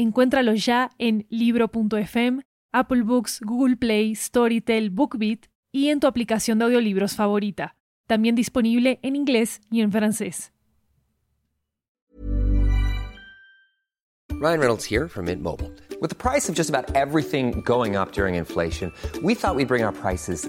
Encuéntralo ya en libro.fm, Apple Books, Google Play, Storytel, BookBeat y en tu aplicación de audiolibros favorita. También disponible en inglés y en francés. Ryan Reynolds here from Mint Mobile. With the price of just about everything going up during inflation, we thought we'd bring our prices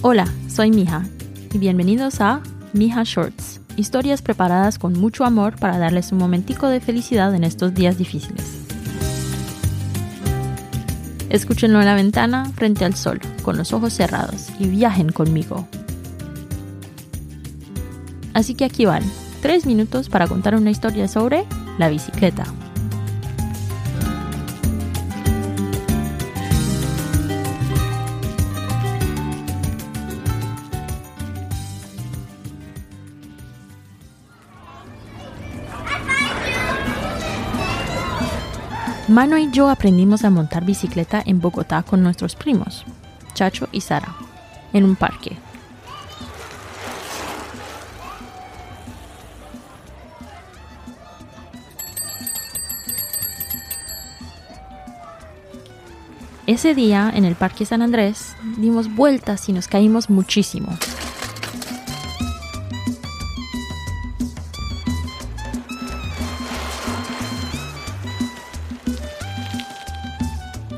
Hola, soy Mija y bienvenidos a Mija Shorts, historias preparadas con mucho amor para darles un momentico de felicidad en estos días difíciles. Escúchenlo en la ventana frente al sol, con los ojos cerrados y viajen conmigo. Así que aquí van, tres minutos para contar una historia sobre la bicicleta. Mano y yo aprendimos a montar bicicleta en Bogotá con nuestros primos, Chacho y Sara, en un parque. Ese día, en el Parque San Andrés, dimos vueltas y nos caímos muchísimo.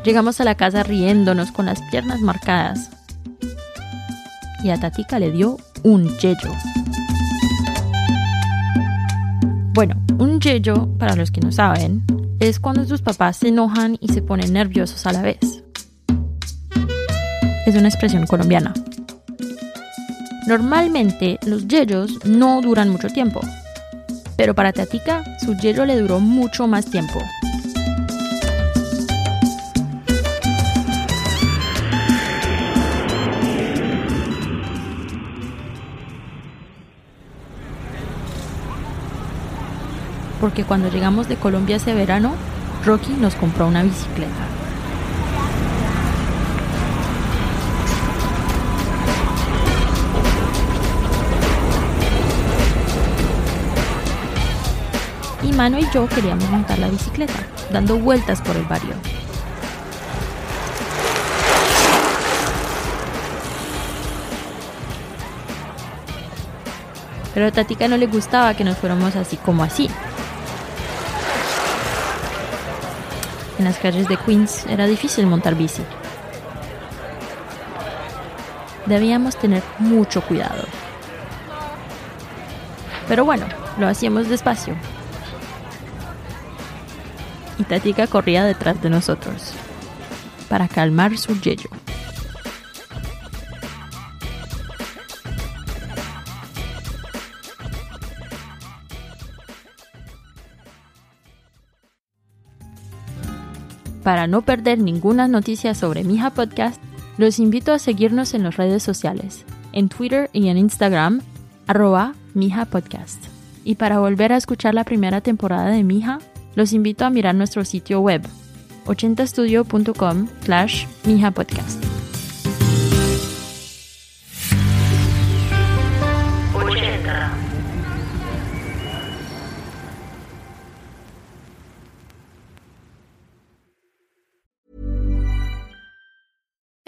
Llegamos a la casa riéndonos con las piernas marcadas. Y a Tatica le dio un yello. Bueno, un yello, para los que no saben, es cuando tus papás se enojan y se ponen nerviosos a la vez. Es una expresión colombiana. Normalmente los yellos no duran mucho tiempo, pero para Tatica su yello le duró mucho más tiempo. Porque cuando llegamos de Colombia ese verano, Rocky nos compró una bicicleta. Y Mano y yo queríamos montar la bicicleta, dando vueltas por el barrio. Pero a Tatica no le gustaba que nos fuéramos así como así, En las calles de Queens era difícil montar bici. Debíamos tener mucho cuidado. Pero bueno, lo hacíamos despacio. Y Tatica corría detrás de nosotros para calmar su yello. Para no perder ninguna noticia sobre Mija Podcast, los invito a seguirnos en las redes sociales, en Twitter y en Instagram, arroba Mija Podcast. Y para volver a escuchar la primera temporada de Mija, los invito a mirar nuestro sitio web, 80studio.com slash Mija Podcast.